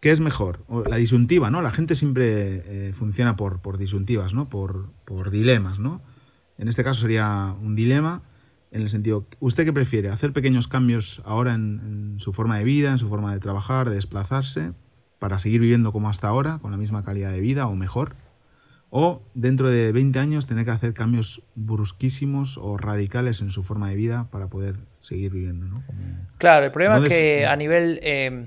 [SPEAKER 2] ¿Qué es mejor? La disyuntiva, ¿no? La gente siempre eh, funciona por, por disyuntivas, ¿no? Por, por dilemas, ¿no? En este caso sería un dilema en el sentido, ¿usted qué prefiere? ¿Hacer pequeños cambios ahora en, su forma de vida, en su forma de trabajar, de desplazarse, para seguir viviendo como hasta ahora, con la misma calidad de vida o mejor? ¿O dentro de 20 años tener que hacer cambios brusquísimos o radicales en su forma de vida para poder seguir viviendo?
[SPEAKER 1] claro, el problema es que a nivel eh,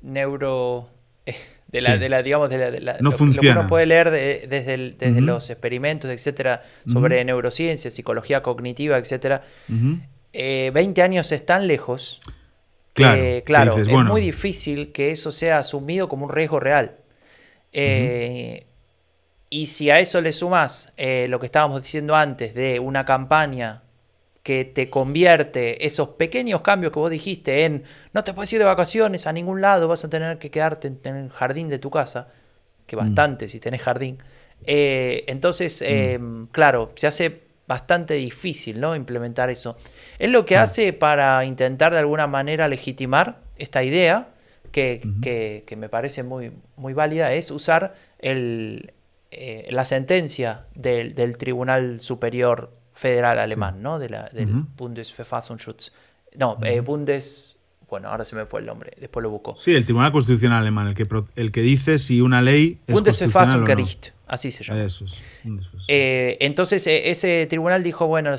[SPEAKER 1] neuro... Eh, de la, de la, digamos, de la,
[SPEAKER 2] no lo, funciona.
[SPEAKER 1] que uno puede leer desde, desde los experimentos, etcétera, sobre neurociencia, psicología cognitiva, etcétera. 20 eh, años están lejos. Claro, claro es muy difícil que eso sea asumido como un riesgo real. Eh, y si a eso le sumas eh, lo que estábamos diciendo antes de una campaña que te convierte esos pequeños cambios que vos dijiste en no te puedes ir de vacaciones a ningún lado, vas a tener que quedarte en el jardín de tu casa, que mm. bastante si tenés jardín. Eh, entonces, mm. em, claro, se hace bastante difícil ¿no? implementar eso. Es lo que hace para intentar de alguna manera legitimar esta idea, que, me parece muy, muy válida, es usar el, eh, la sentencia del, del Tribunal Superior federal alemán, ¿no? De la, del Bundesverfassungsschutz. No, eh, Bundes... Bueno, ahora se me fue el nombre, después lo busco.
[SPEAKER 2] Sí, el Tribunal Constitucional Alemán, el que, el que dice si una ley es Bundesverfassungsgericht,
[SPEAKER 1] no. así se llama. Eso es. Eh, entonces, eh, ese tribunal dijo, bueno,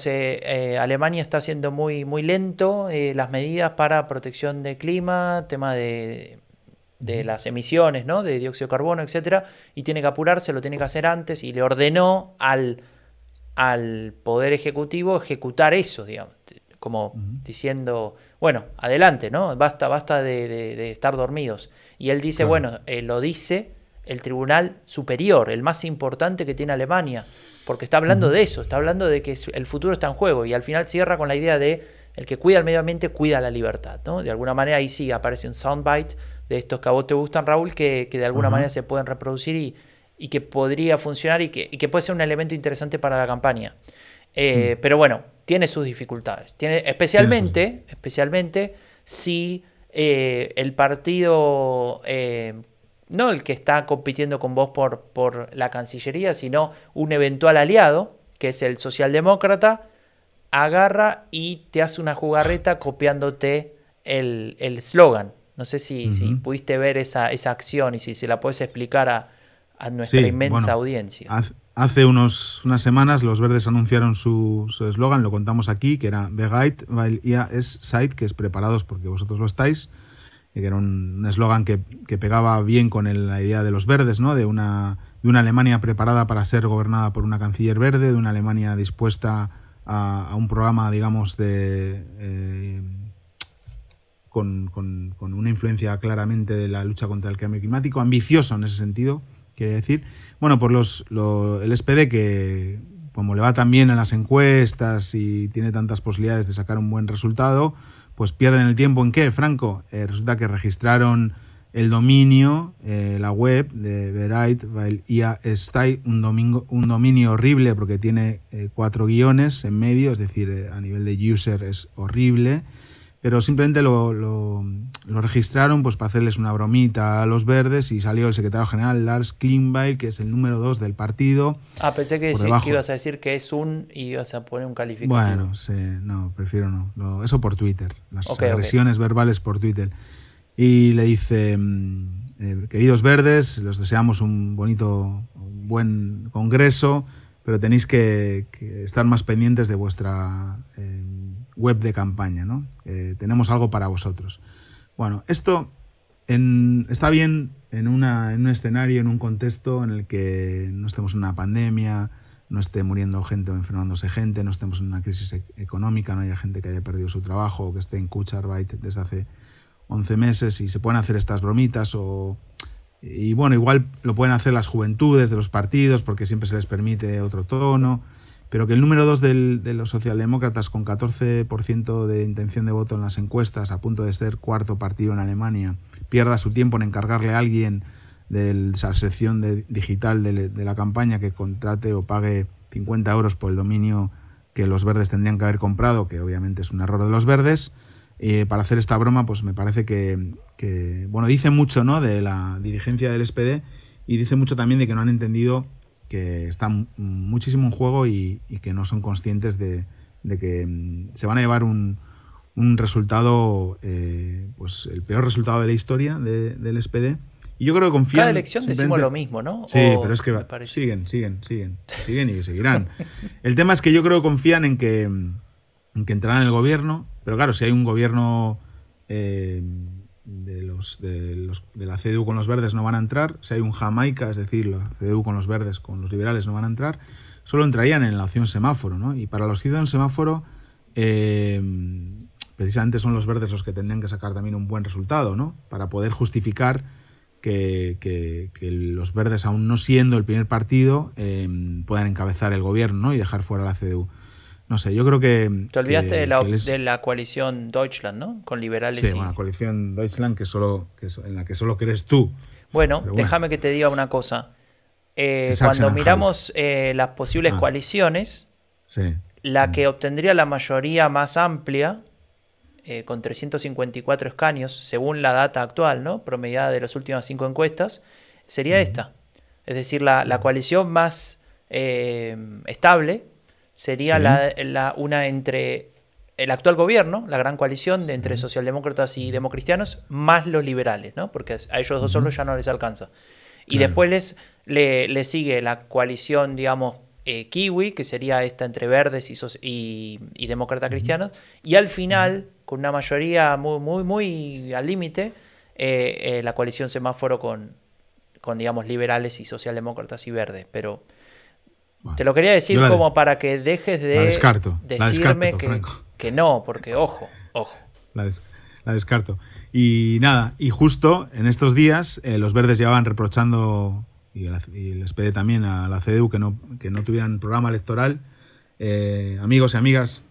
[SPEAKER 1] Alemania está haciendo muy, muy lento las medidas para protección del clima, tema de, de las emisiones, ¿no? De dióxido de carbono, etcétera, y tiene que apurarse, lo tiene que hacer antes, y le ordenó al al Poder Ejecutivo ejecutar eso, digamos, como diciendo, bueno, adelante, ¿no? Basta, basta de, estar dormidos. Y él dice, bueno, eh, lo dice el Tribunal Superior, el más importante que tiene Alemania, porque está hablando de eso, está hablando de que el futuro está en juego y al final cierra con la idea de el que cuida el medio ambiente cuida la libertad, ¿no? De alguna manera ahí sí aparece un soundbite de estos que a vos te gustan, Raúl, que, de alguna manera se pueden reproducir y, y que podría funcionar y que, puede ser un elemento interesante para la campaña. Eh, pero bueno, tiene sus dificultades. Tiene, especialmente, especialmente si eh, el partido, eh, no el que está compitiendo con vos por, por la Cancillería, sino un eventual aliado, que es el socialdemócrata, agarra y te hace una jugarreta [SIGHS] copiándote el eslogan. no sé si, si, pudiste ver esa, esa acción y si se la puedes explicar a, a nuestra inmensa audiencia.
[SPEAKER 2] Hace unos, unas semanas los verdes anunciaron su eslogan, lo contamos aquí, que era Begait, weil ihr es seid, que es preparados porque vosotros lo estáis, que era un eslogan que, que, pegaba bien con la idea de los verdes, ¿no? de, una, de una Alemania preparada para ser gobernada por una canciller verde, de una Alemania dispuesta a, a un programa, digamos, de... Eh, con, con, con, una influencia claramente de la lucha contra el cambio climático, ambicioso en ese sentido, quiere decir. Bueno, por los, el SPD que como le va tan bien en las encuestas y tiene tantas posibilidades de sacar un buen resultado, pues pierden el tiempo en qué, Franco. Eh, resulta que registraron el dominio, eh, la web de Verait, IA Stay, un, domingo, un dominio horrible porque tiene eh, cuatro guiones en medio, es decir, a nivel de user es horrible pero simplemente lo, lo, registraron pues para hacerles una bromita a los verdes y salió el secretario general Lars Klingbeil, que es el número dos del partido.
[SPEAKER 1] Ah, pensé que, ibas a decir que es un y ibas a poner un calificativo.
[SPEAKER 2] Bueno, sí, no, prefiero no. eso por Twitter, las agresiones verbales por Twitter. Y le dice, mm, eh, queridos verdes, los deseamos un bonito, un buen congreso, pero tenéis que, estar más pendientes de vuestra... Eh, web de campaña, ¿no? Eh, tenemos algo para vosotros. Bueno, esto está bien en, una, en un escenario, en un contexto en el que no estemos en una pandemia, no esté muriendo gente o enfermándose gente, no estemos en una crisis e-, económica, no haya gente que haya perdido su trabajo o que esté en Kucharbeit desde hace 11 meses y se pueden hacer estas bromitas o... Y bueno, igual lo pueden hacer las juventudes de los partidos porque siempre se les permite otro tono pero que el número dos de los socialdemócratas con 14% de intención de voto en las encuestas, a punto de ser cuarto partido en Alemania, pierda su tiempo en encargarle a alguien de esa sección digital de, la campaña que contrate o pague 50 euros por el dominio que los verdes tendrían que haber comprado, que obviamente es un error de los verdes, eh, para hacer esta broma, pues me parece que, que, bueno, dice mucho ¿no? de la dirigencia del SPD y dice mucho también de que no han entendido que están muchísimo en juego y, que no son conscientes de, que mm, se van a llevar un, resultado, eh, pues el peor resultado de la historia del SPD. Y yo creo que confían.
[SPEAKER 1] Cada elección decimos lo mismo, ¿no?
[SPEAKER 2] Sí, pero es que siguen, siguen, siguen, siguen y seguirán. [LAUGHS] el tema es que yo creo que confían en que, en que entrarán en el gobierno, pero claro, si hay un gobierno eh, de los, de los de la CDU con los verdes no van a entrar, si hay un Jamaica, es decir, la CDU con los verdes con los liberales no van a entrar, solo entrarían en la opción semáforo, ¿no? Y para los ciudadanos semáforo, eh, precisamente son los verdes los que tendrían que sacar también un buen resultado, ¿no? Para poder justificar que, que, los verdes, aún no siendo el primer partido, eh, puedan encabezar el gobierno y dejar fuera la CDU. No sé, yo creo que...
[SPEAKER 1] Te olvidaste de, la, de, la, coalición Deutschland, ¿no? Con liberales.
[SPEAKER 2] Sí, una coalición Deutschland que solo, que, en la que solo crees tú.
[SPEAKER 1] Bueno, déjame que te diga una cosa. Eh, cuando miramos eh, las posibles ah. coaliciones, la que obtendría la mayoría más amplia, eh, con 354 escaños, según la data actual, ¿no? promediada de las últimas cinco encuestas, sería esta. Es decir, la, la coalición más estable sería la, una entre el actual gobierno, la gran coalición de entre socialdemócratas y democristianos, más los liberales, ¿no? Porque a ellos dos solos ya no les alcanza. Y después les, le, sigue la coalición, digamos, eh, kiwi, que sería esta entre verdes y, y, demócratas cristianos. Y al final, con una mayoría muy, muy, muy al límite, eh, eh, la coalición semáforo con, con, digamos, liberales y socialdemócratas y verdes. Pero te lo quería decir como para que dejes de decirme que, no, porque ojo, ojo.
[SPEAKER 2] La, descarto. Y nada, y justo en estos días eh, los verdes llevaban reprochando, y, les pedí también a la CDU que no, que no tuvieran programa electoral. Eh, amigos y amigas,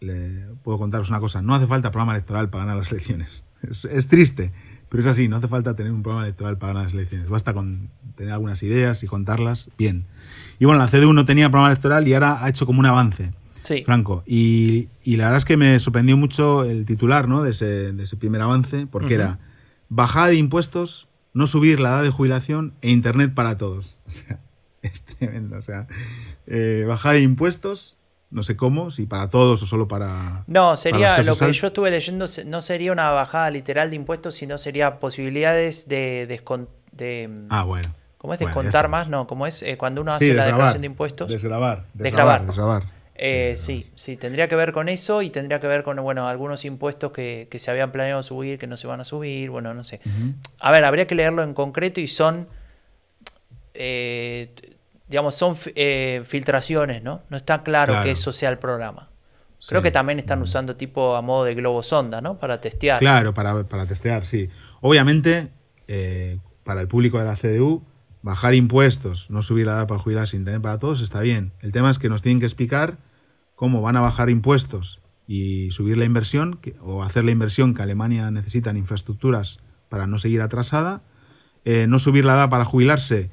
[SPEAKER 2] le puedo contaros una cosa, no hace falta programa electoral para ganar las elecciones. [LAUGHS] Es, triste, pero es así, no hace falta tener un programa electoral para ganar las elecciones, basta con tener algunas ideas y contarlas bien. Y bueno, la CDU no tenía programa electoral y ahora ha hecho como un avance.
[SPEAKER 1] Sí.
[SPEAKER 2] Franco. Y, la verdad es que me sorprendió mucho el titular ¿no? de, ese, primer avance, porque era bajada de impuestos, no subir la edad de jubilación e Internet para todos. [LAUGHS] O sea, es tremendo. O sea, eh, bajada de impuestos, no sé cómo, si para todos o solo para.
[SPEAKER 1] No, sería lo que yo estuve leyendo, no sería una bajada literal de impuestos, sino sería posibilidades de. de,
[SPEAKER 2] ah, bueno.
[SPEAKER 1] ¿Cómo es descontar más? No, ¿cómo es? Eh, cuando uno hace la declaración de impuestos.
[SPEAKER 2] Desgrabar. Desgrabar. desgrabar.
[SPEAKER 1] Eh, sí, sí, tendría que ver con eso y tendría que ver con bueno, algunos impuestos que, se habían planeado subir, que no se van a subir, bueno, no sé. A ver, habría que leerlo en concreto y son, eh, digamos, son eh, filtraciones, ¿no? No está claro, que eso sea el programa. Creo que también están usando tipo a modo de globo sonda, ¿no? Para testear.
[SPEAKER 2] Claro, para, para testear, sí. Obviamente, para el público de la CDU, bajar impuestos, no subir la edad para jubilarse sin tener para todos, está bien. El tema es que nos tienen que explicar cómo van a bajar impuestos y subir la inversión, o hacer la inversión que Alemania necesita en infraestructuras para no seguir atrasada, eh, no subir la edad para jubilarse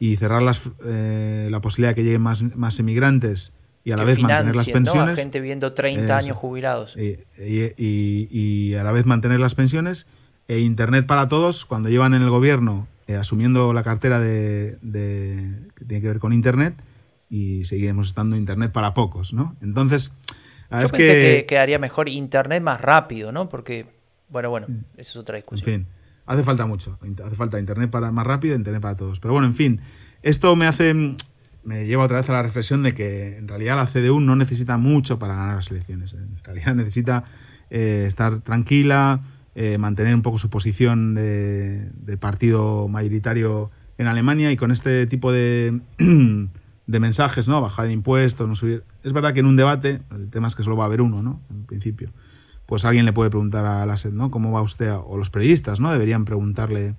[SPEAKER 2] y cerrar las, eh, la posibilidad de que lleguen más, más emigrantes y a la vez mantener las pensiones.
[SPEAKER 1] gente viviendo 30 años jubilados.
[SPEAKER 2] Y, y, a la vez mantener las pensiones. E Internet para todos, cuando llevan en el gobierno eh, asumiendo la cartera de, que tiene que ver con Internet y seguimos estando Internet para pocos, ¿no? Entonces,
[SPEAKER 1] Yo es pensé que... haría mejor Internet más rápido, ¿no? Porque, bueno, bueno, eso es otra discusión.
[SPEAKER 2] En fin, hace falta mucho. Hace falta Internet para más rápido Internet para todos. Pero bueno, en fin, esto me hace me lleva otra vez a la reflexión de que en realidad la CDU no necesita mucho para ganar las elecciones. En realidad [LAUGHS] necesita eh, estar tranquila, eh, mantener un poco su posición de, partido mayoritario en Alemania y con este tipo de, [CLEARS THROAT] de mensajes, ¿no? Bajada de impuestos, no subir. Es verdad que en un debate, el tema es que solo va a haber uno, ¿no? En principio. Pues alguien le puede preguntar a la SED, ¿no? ¿Cómo va usted, o los periodistas, ¿no? Deberían preguntarle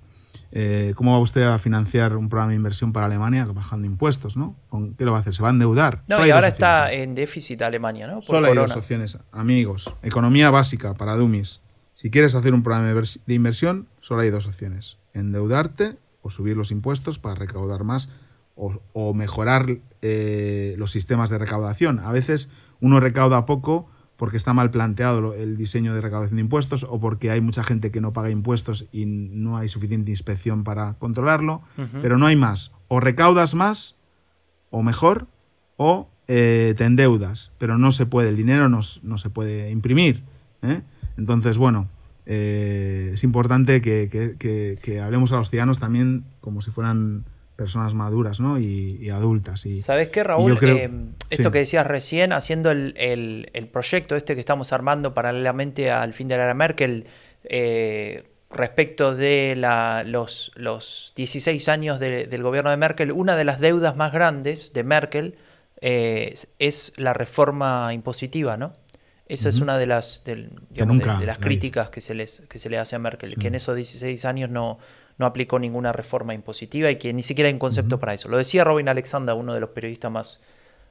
[SPEAKER 2] eh, cómo va usted a financiar un programa de inversión para Alemania bajando impuestos, ¿no? ¿Con ¿Qué lo va a hacer? ¿Se va a endeudar?
[SPEAKER 1] No, y ahora está en déficit Alemania, ¿no?
[SPEAKER 2] Solo hay dos opciones, amigos. Economía básica para dummies. Si quieres hacer un programa de inversión, solo hay dos opciones. Endeudarte o subir los impuestos para recaudar más o, mejorar eh, los sistemas de recaudación. A veces uno recauda poco porque está mal planteado el diseño de recaudación de impuestos o porque hay mucha gente que no paga impuestos y no hay suficiente inspección para controlarlo, pero no hay más. O recaudas más o mejor o eh, te endeudas, pero no se puede, el dinero no, no se puede imprimir. ¿eh? Entonces, bueno, eh, es importante que, hablemos a los ciudadanos también como si fueran personas maduras ¿no? y, adultas. Y,
[SPEAKER 1] ¿Sabes qué, Raúl? Eh, esto que decías recién, haciendo el, proyecto este que estamos armando paralelamente al fin de la era Merkel, eh, respecto de los, los 16 años del gobierno de Merkel, una de las deudas más grandes de Merkel es la reforma impositiva, ¿no? Esa es una de las, de, las críticas que se, les, que se le hace a Merkel, que en esos 16 años no, no aplicó ninguna reforma impositiva y que ni siquiera hay un concepto para eso. Lo decía Robin Alexander, uno de los periodistas más,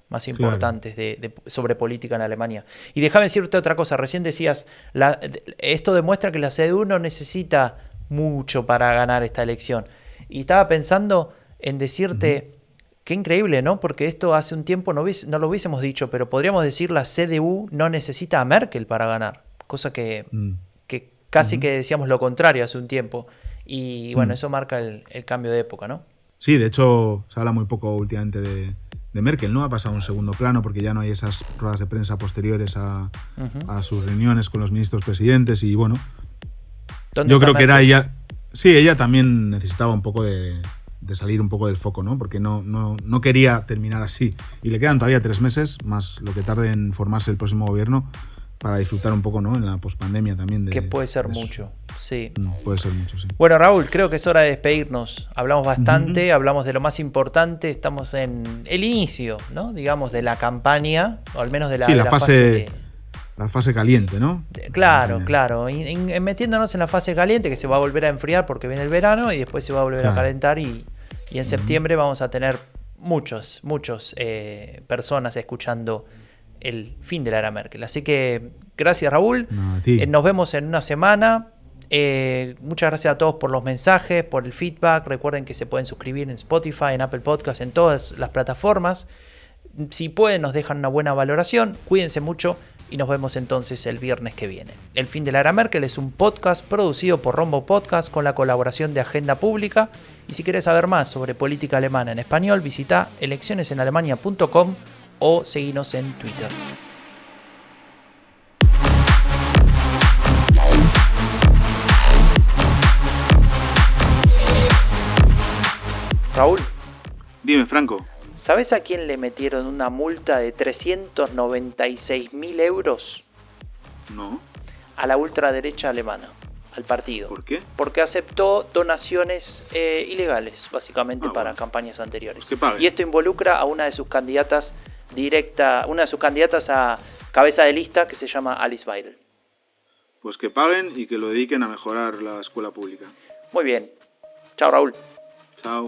[SPEAKER 1] más importantes de, sobre política en Alemania. Y déjame decirte otra cosa, recién decías, la, esto demuestra que la CDU no necesita mucho para ganar esta elección. Y estaba pensando en decirte... Qué increíble, ¿no? Porque esto hace un tiempo no, no, lo hubiésemos dicho, pero podríamos decir la CDU no necesita a Merkel para ganar, cosa que, mm. que casi que decíamos lo contrario hace un tiempo. Y bueno, mm. eso marca el, cambio de época, ¿no?
[SPEAKER 2] Sí, de hecho se habla muy poco últimamente de, Merkel, ¿no? Ha pasado a un segundo plano porque ya no hay esas ruedas de prensa posteriores a, a sus reuniones con los ministros presidentes y bueno, yo creo que era ella, sí, ella también necesitaba un poco de, de salir un poco del foco, ¿no? Porque no, no, no, quería terminar así. Y le quedan todavía tres meses, más lo que tarde en formarse el próximo gobierno, para disfrutar un poco, ¿no? En la pospandemia también. De,
[SPEAKER 1] que puede ser mucho, sí.
[SPEAKER 2] No, puede ser mucho, sí.
[SPEAKER 1] Bueno, Raúl, creo que es hora de despedirnos. Hablamos bastante, hablamos de lo más importante, estamos en el inicio, ¿no? Digamos, de la campaña, o al menos de la,
[SPEAKER 2] sí, la, fase... la fase caliente, ¿no?
[SPEAKER 1] Claro, claro. metiéndonos en la fase caliente que se va a volver a enfriar porque viene el verano y después se va a volver a calentar y, y en septiembre vamos a tener muchos, muchos eh, personas escuchando el fin de la era Merkel. Así que gracias Raúl. Eh, nos vemos en una semana. Eh, muchas gracias a todos por los mensajes, por el feedback. Recuerden que se pueden suscribir en Spotify, en Apple Podcast, en todas las plataformas. Si pueden, nos dejan una buena valoración. Cuídense mucho y nos vemos entonces el viernes que viene. El fin de la era Merkel es un podcast producido por Rombo Podcast con la colaboración de Agenda Pública. Y si quieres saber más sobre política alemana en español, visita eleccionesenalemania.com o seguinos en Twitter. Raúl.
[SPEAKER 2] Dime, Franco.
[SPEAKER 1] ¿Sabes a quién le metieron una multa de 396 mil euros?
[SPEAKER 2] No.
[SPEAKER 1] A la ultraderecha alemana, al partido.
[SPEAKER 2] ¿Por qué?
[SPEAKER 1] Porque aceptó donaciones eh, ilegales, básicamente,
[SPEAKER 2] Ah,
[SPEAKER 1] para
[SPEAKER 2] bueno.
[SPEAKER 1] campañas anteriores.
[SPEAKER 2] Pues que pague.
[SPEAKER 1] Y esto involucra a una de sus candidatas directa, una de sus candidatas a cabeza de lista que se llama Alice Weidel.
[SPEAKER 2] Pues que paguen y que lo dediquen a mejorar la escuela pública.
[SPEAKER 1] Muy bien. Chao, Raúl.
[SPEAKER 2] Chao.